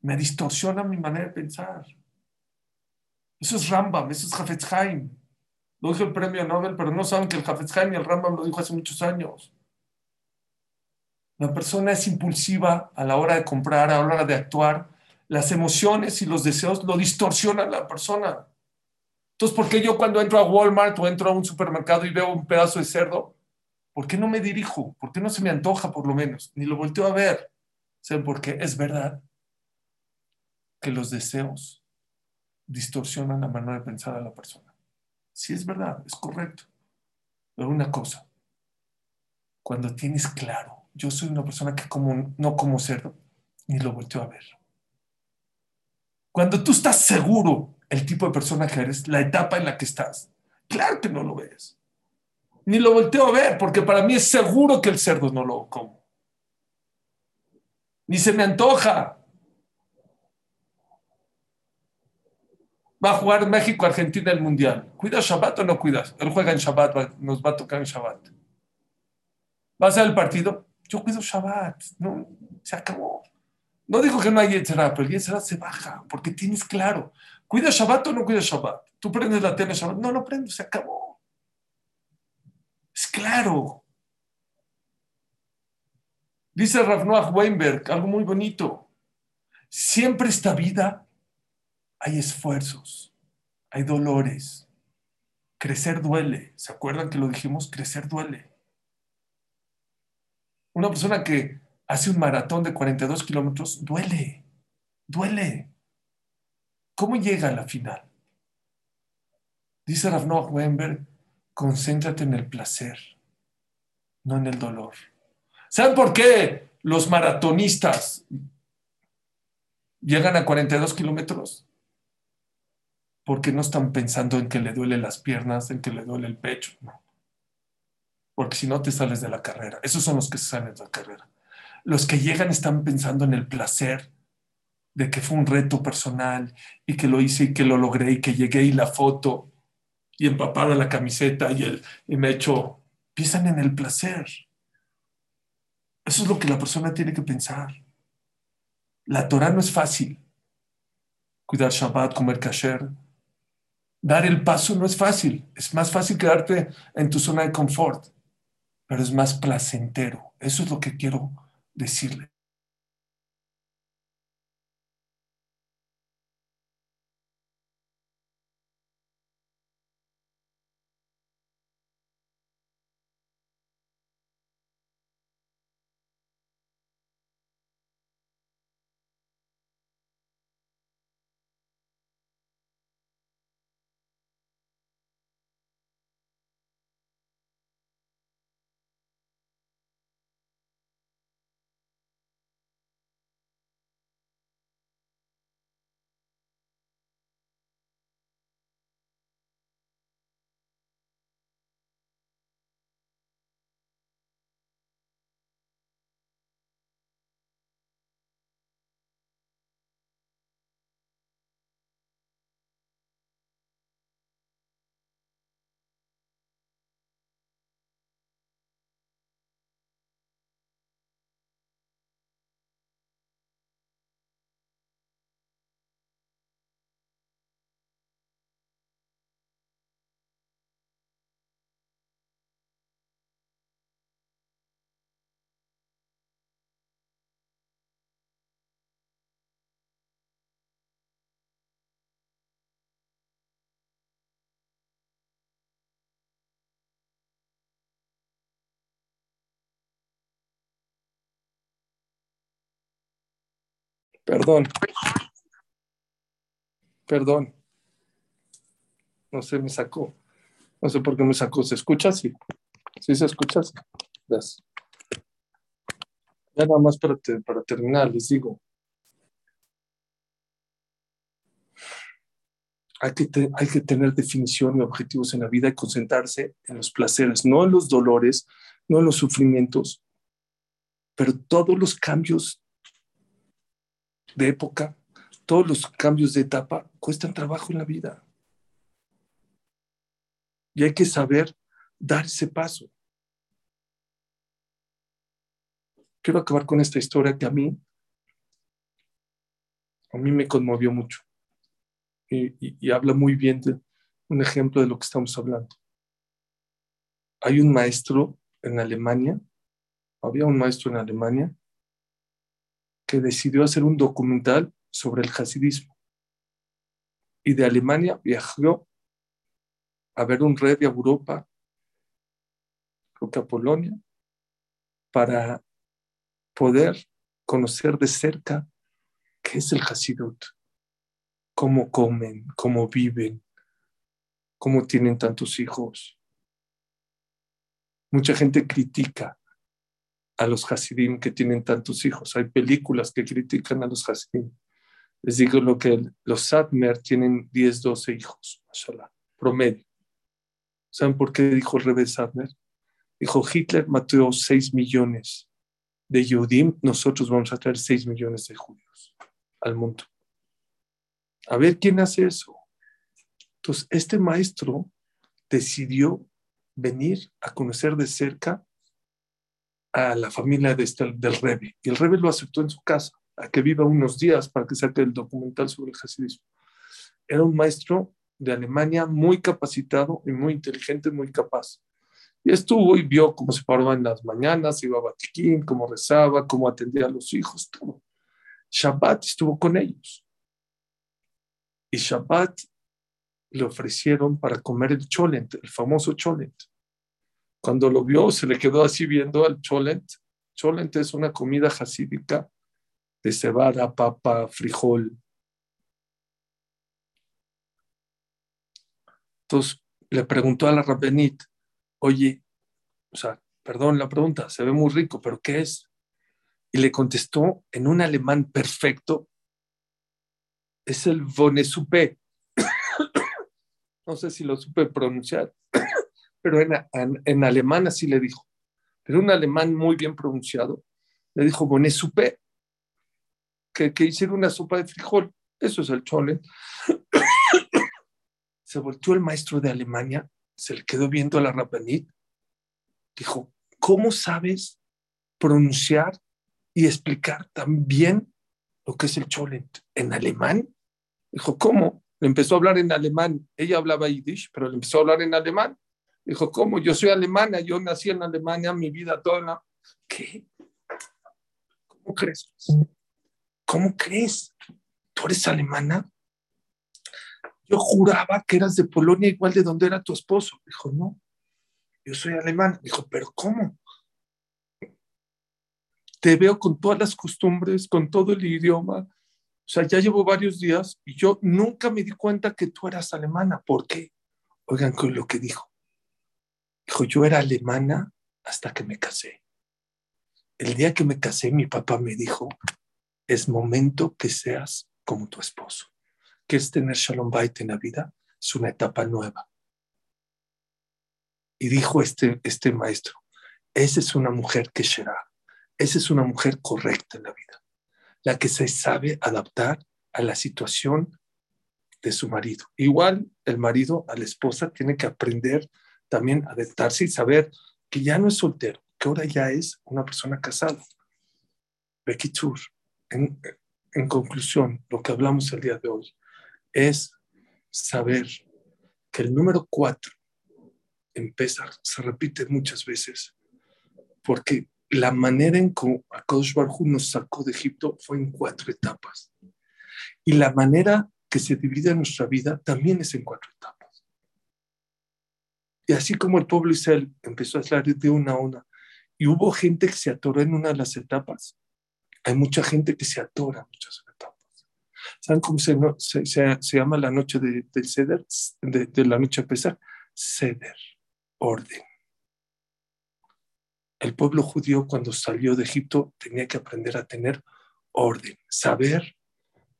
Me distorsiona mi manera de pensar. Eso es Rambam, eso es Hafetz Haim. Lo dijo el premio Nobel, pero no saben que el Hafetz Haim y el Rambam lo dijo hace muchos años. La persona es impulsiva a la hora de comprar, a la hora de actuar. Las emociones y los deseos lo distorsionan a la persona. Entonces, ¿por qué yo cuando entro a Walmart o entro a un supermercado y veo un pedazo de cerdo, ¿por qué no me dirijo? ¿Por qué no se me antoja por lo menos? Ni lo volteo a ver. ¿Saben por qué? Es verdad que los deseos distorsionan la manera de pensar a la persona. Sí es verdad, es correcto. Pero una cosa, cuando tienes claro, yo soy una persona que como, no como cerdo, ni lo volteo a ver. Cuando tú estás seguro el tipo de persona que eres, la etapa en la que estás, claro que no lo ves. Ni lo volteo a ver, porque para mí es seguro que el cerdo no lo como. Ni se me antoja. Va a jugar México-Argentina el Mundial. ¿Cuidas Shabbat o no cuidas? Él juega en Shabbat, nos va a tocar en Shabbat. ¿Va a ser el partido? Yo cuido Shabbat. No, se acabó. No digo que no hay Yetzirah, pero el Yetzirah se baja porque tienes claro. ¿Cuida Shabbat o no cuida Shabbat? ¿Tú prendes la tele Shabbat? No, no prendo, se acabó. Es claro. Dice Rav Noach Weinberg, algo muy bonito. Siempre esta vida hay esfuerzos, hay dolores. Crecer duele. ¿Se acuerdan que lo dijimos? Crecer duele. Una persona que hace un maratón de 42 kilómetros duele, duele. ¿Cómo llega a la final? Dice Rav Noach Weinberg, concéntrate en el placer, no en el dolor. ¿Saben por qué los maratonistas llegan a 42 kilómetros? Porque no están pensando en que le duele las piernas, en que le duele el pecho, no. Porque si no te sales de la carrera. Esos son los que se salen de la carrera. Los que llegan están pensando en el placer de que fue un reto personal y que lo hice y que lo logré y que llegué y la foto y empapada la camiseta y, el, y me echo. Piensan en el placer. Eso es lo que la persona tiene que pensar. La Torah no es fácil. Cuidar Shabbat, comer kasher, dar el paso no es fácil. Es más fácil quedarte en tu zona de confort, pero es más placentero. Eso es lo que quiero decirle. Perdón. Perdón. No sé, me sacó. No sé por qué me sacó. ¿Se escucha? Sí. ¿Sí se escucha? Gracias. Ya nada más para, para terminar, les digo. Hay que, hay que tener definición y objetivos en la vida y concentrarse en los placeres, no en los dolores, no en los sufrimientos, pero todos los cambios de época, todos los cambios de etapa cuestan trabajo en la vida. Y hay que saber dar ese paso. Quiero acabar con esta historia que a mí a mí me conmovió mucho y, habla muy bien de un ejemplo de lo que estamos hablando. Hay un maestro en Alemania, había un maestro en Alemania que decidió hacer un documental sobre el hasidismo. Y de Alemania viajó a ver un rey de Europa, creo que a Polonia, para poder conocer de cerca qué es el Hasidut, cómo comen, cómo viven, cómo tienen tantos hijos. Mucha gente critica a los Hasidim que tienen tantos hijos. Hay películas que critican a los Hasidim. Les digo lo que los Sadmer tienen 10, 12 hijos, mashallah, promedio. ¿Saben por qué dijo el rey Sadmer? Dijo, Hitler mató 6 millones de Yudim, nosotros vamos a traer 6 millones de judíos al mundo. A ver quién hace eso. Entonces, este maestro decidió venir a conocer de cerca a la familia de este, del Rebbe. Y el Rebbe lo aceptó en su casa, a que viva unos días para que saque el documental sobre el hasidismo. Era un maestro de Alemania muy capacitado y muy inteligente, muy capaz. Y estuvo y vio cómo se paraba en las mañanas, iba a Batiquín, cómo rezaba, cómo atendía a los hijos, todo. Shabbat estuvo con ellos. Y Shabbat le ofrecieron para comer el cholent, el famoso cholent. Cuando lo vio, se le quedó así viendo al cholent. Cholent es una comida jasídica de cebada, papa, frijol. Entonces le preguntó a la Rabbenit, oye, o sea, perdón la pregunta, se ve muy rico, pero ¿qué es? Y le contestó en un alemán perfecto, es el Bonesupe. no sé si lo supe pronunciar, pero en, en, alemán así le dijo. Pero un alemán muy bien pronunciado le dijo Bonesupe, que, que hiciera una sopa de frijol. Eso es el chole. se volteó el maestro de Alemania se le quedó viendo a la Rabbanit, dijo, ¿cómo sabes pronunciar y explicar tan bien lo que es el Cholent en alemán? Dijo, ¿cómo? Le empezó a hablar en alemán. Ella hablaba yiddish, pero le empezó a hablar en alemán. Dijo, ¿cómo? Yo soy alemana, yo nací en Alemania, mi vida toda. ¿Qué? ¿Cómo crees? ¿Cómo crees? ¿Tú eres alemana? Yo juraba que eras de Polonia igual de donde era tu esposo. Dijo, no, yo soy alemán. Dijo, pero ¿cómo? Te veo con todas las costumbres, con todo el idioma. O sea, ya llevo varios días y yo nunca me di cuenta que tú eras alemana. ¿Por qué? Oigan con lo que dijo. Dijo, yo era alemana hasta que me casé. El día que me casé, mi papá me dijo, es momento que seas como tu esposo que es tener Shalom Bait en la vida, es una etapa nueva. Y dijo este, este maestro, esa es una mujer que será, esa es una mujer correcta en la vida, la que se sabe adaptar a la situación de su marido. Igual el marido a la esposa tiene que aprender también adaptarse y saber que ya no es soltero, que ahora ya es una persona casada. Becky Chur, en, en conclusión, lo que hablamos el día de hoy, es saber que el número cuatro en Pesach se repite muchas veces, porque la manera en que Akadosh Baruj nos sacó de Egipto fue en cuatro etapas. Y la manera que se divide nuestra vida también es en cuatro etapas. Y así como el pueblo Israel empezó a salir de una a una, y hubo gente que se atoró en una de las etapas, hay mucha gente que se atora muchas etapas. ¿Saben cómo se, llama la noche de, del Seder? De, la noche de pesar. Seder, orden. El pueblo judío cuando salió de Egipto tenía que aprender a tener orden, saber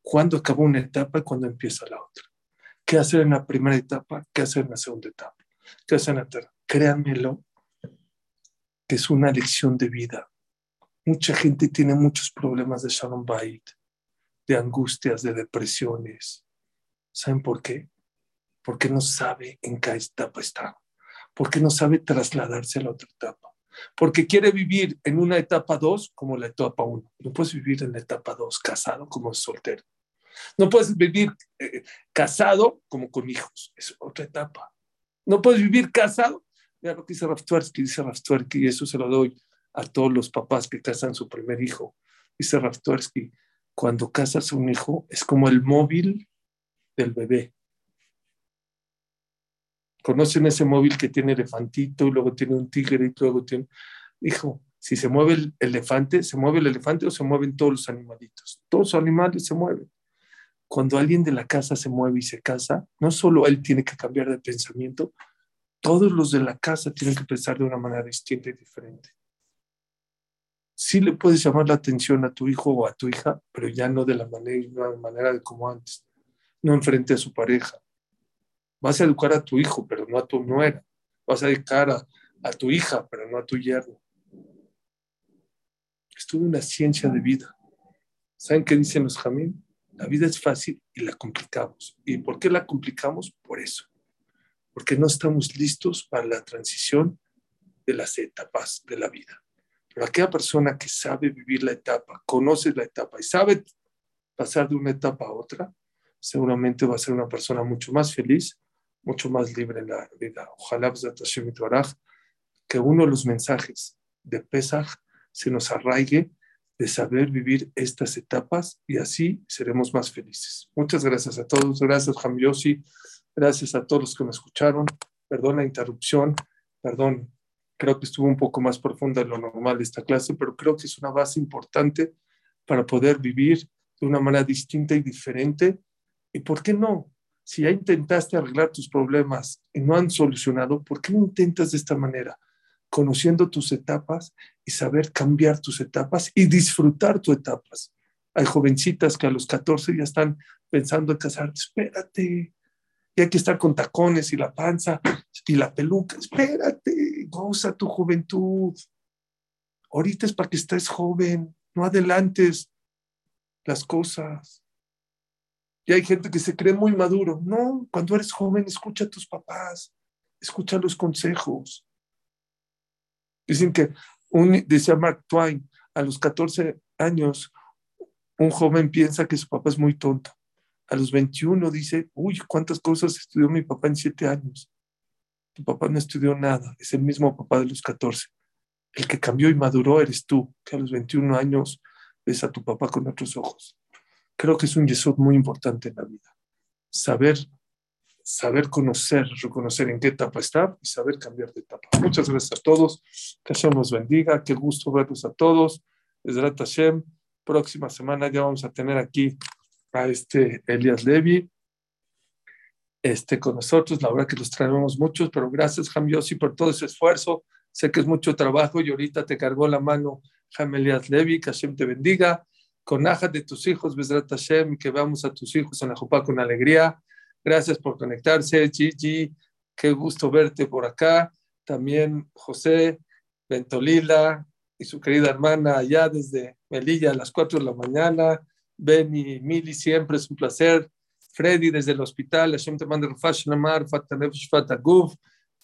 cuándo acabó una etapa y cuándo empieza la otra. ¿Qué hacer en la primera etapa? ¿Qué hacer en la segunda etapa? ¿Qué hacer en la tercera? Créanmelo, que es una lección de vida. Mucha gente tiene muchos problemas de Shalom Bait de angustias, de depresiones. ¿Saben por qué? Porque no sabe en qué etapa está. Porque no sabe trasladarse a la otra etapa. Porque quiere vivir en una etapa 2 como la etapa 1. No puedes vivir en la etapa 2 casado como soltero. No puedes vivir eh, casado como con hijos, es otra etapa. No puedes vivir casado. Mira lo que dice Raftuarsky, dice Raftuarsky, y eso se lo doy a todos los papás que casan su primer hijo. Dice Raftuarsky, cuando casas un hijo es como el móvil del bebé. ¿Conocen ese móvil que tiene elefantito y luego tiene un tigre y luego tiene... Hijo, si se mueve el elefante, ¿se mueve el elefante o se mueven todos los animalitos? Todos los animales se mueven. Cuando alguien de la casa se mueve y se casa, no solo él tiene que cambiar de pensamiento, todos los de la casa tienen que pensar de una manera distinta y diferente. Sí le puedes llamar la atención a tu hijo o a tu hija, pero ya no de la manera, de como antes, no enfrente a su pareja. Vas a educar a tu hijo, pero no a tu nuera. Vas a educar a, tu hija, pero no a tu yerno es toda una ciencia de vida. ¿Saben qué dicen los jamín? La vida es fácil y la complicamos. ¿Y por qué la complicamos? Por eso. Porque no estamos listos para la transición de las etapas de la vida. Pero aquella persona que sabe vivir la etapa, conoce la etapa y sabe pasar de una etapa a otra, seguramente va a ser una persona mucho más feliz, mucho más libre en la vida. Ojalá que uno de los mensajes de Pesach se nos arraigue de saber vivir estas etapas y así seremos más felices. Muchas gracias a todos, gracias Jamiosi, gracias a todos los que me escucharon, perdón la interrupción, perdón, creo que estuvo un poco más profunda de lo normal esta clase, pero creo que es una base importante para poder vivir de una manera distinta y diferente. ¿Y por qué no? Si ya intentaste arreglar tus problemas y no han solucionado, ¿por qué no intentas de esta manera? Conociendo tus etapas y saber cambiar tus etapas y disfrutar tus etapas. Hay jovencitas que a los 14 ya están pensando en casar. Espérate, y hay que estar con tacones y la panza y la peluca. Espérate, goza tu juventud. Ahorita es para que estés joven, no adelantes las cosas. Y hay gente que se cree muy maduro. No, cuando eres joven, escucha a tus papás, escucha los consejos. Dicen que, decía Mark Twain, a los 14 años, un joven piensa que su papá es muy tonto. A los 21 dice, uy, ¿cuántas cosas estudió mi papá en 7 años? Tu papá no estudió nada, es el mismo papá de los 14. El que cambió y maduró eres tú, que a los 21 años ves a tu papá con otros ojos. Creo que es un yesod muy importante en la vida. Saber saber conocer, reconocer en qué etapa está y saber cambiar de etapa. Muchas gracias a todos. Que Hashem nos bendiga. Qué gusto verlos a todos. Desde Hashem. Próxima semana ya vamos a tener aquí a este Elias Levi este, con nosotros. La verdad que los traemos muchos, pero gracias, Ham Yossi, por todo ese esfuerzo. Sé que es mucho trabajo y ahorita te cargó la mano Ham Elias Levi. Que Hashem te bendiga. Con aja de tus hijos, Besrat Hashem, que veamos a tus hijos en la Jupá con alegría. Gracias por conectarse, Gigi. Qué gusto verte por acá. También José, Bentolila y su querida hermana allá desde Melilla a las 4 de la mañana. Benny, Mili, siempre es un placer. Freddy desde el hospital. Hashem te manda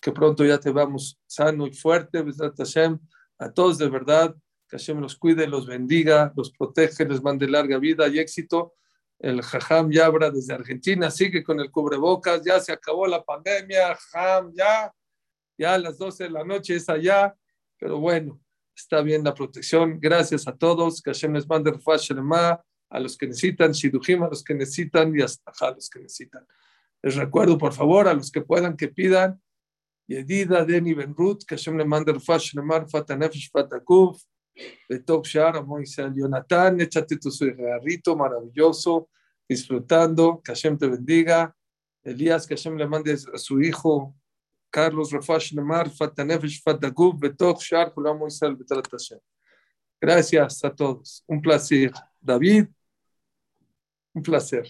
que pronto ya te vamos sano y fuerte. Hashem. A todos de verdad, que Hashem los cuide, los bendiga, los protege, les mande larga vida y éxito el Jajam Yabra desde Argentina sigue con el cubrebocas, ya se acabó la pandemia, Jajam, ya, ya a las 12 de la noche es allá, pero bueno, está bien la protección. Gracias a todos, que Hashem les mande a los que necesitan, Shidujim los que necesitan y hasta a los que necesitan. Les recuerdo, por favor, a los que puedan que pidan, Yedida, Deni, Benrut, que Hashem le mande Shalema, Fatanefesh, Fatakuf, Betok Shara, Moisés, Jonathan, échate tu cigarrito maravilloso, disfrutando, que Hashem te bendiga. Elías, que Hashem le mande a su hijo, Carlos Rafash Nemar, Fatanefesh, Fatagub, Betok Shar, Kulam Moisés, Betrat Hashem. Gracias a todos. Un placer. David, un placer.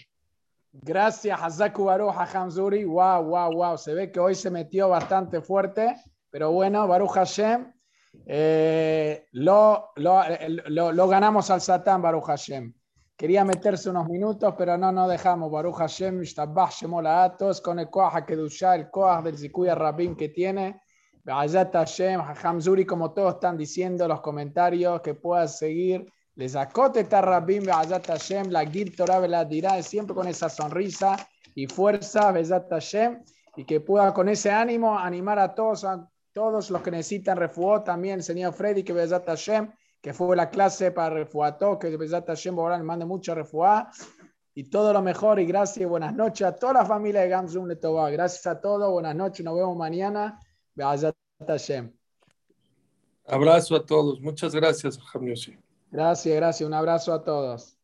Gracias, Hazaku Baruch Hamzuri. Wow, wow, wow. Se ve que hoy se metió bastante fuerte, pero bueno, Baruch Hashem. Eh, lo, lo, lo, ganamos al Satán, Baruch Hashem. Quería meterse unos minutos, pero no nos dejamos. Baruch Hashem, Atos, con el Koah Kedusha, el Koah del Zikuya Rabin que tiene. Hashem, Hamzuri, como todos están diciendo los comentarios, que puedas seguir Les acote Tarrabim, Be'azat Hashem, la Gil Torah la dirá siempre con esa sonrisa y fuerza, Be'azat Hashem, y que pueda con ese ánimo animar a todos, a todos los que necesitan refuó, también el señor Freddy, que Be'azat Hashem, que fue la clase para refuato, que Be'azat Hashem, ahora le mande mucha refuá, y todo lo mejor, y gracias y buenas noches a toda la familia de Gamzum Letová. Gracias a todos, buenas noches, nos vemos mañana. Be'azat Hashem. Abrazo a todos. Muchas gracias, Jamiosi. Gracias, gracias. Un abrazo a todos.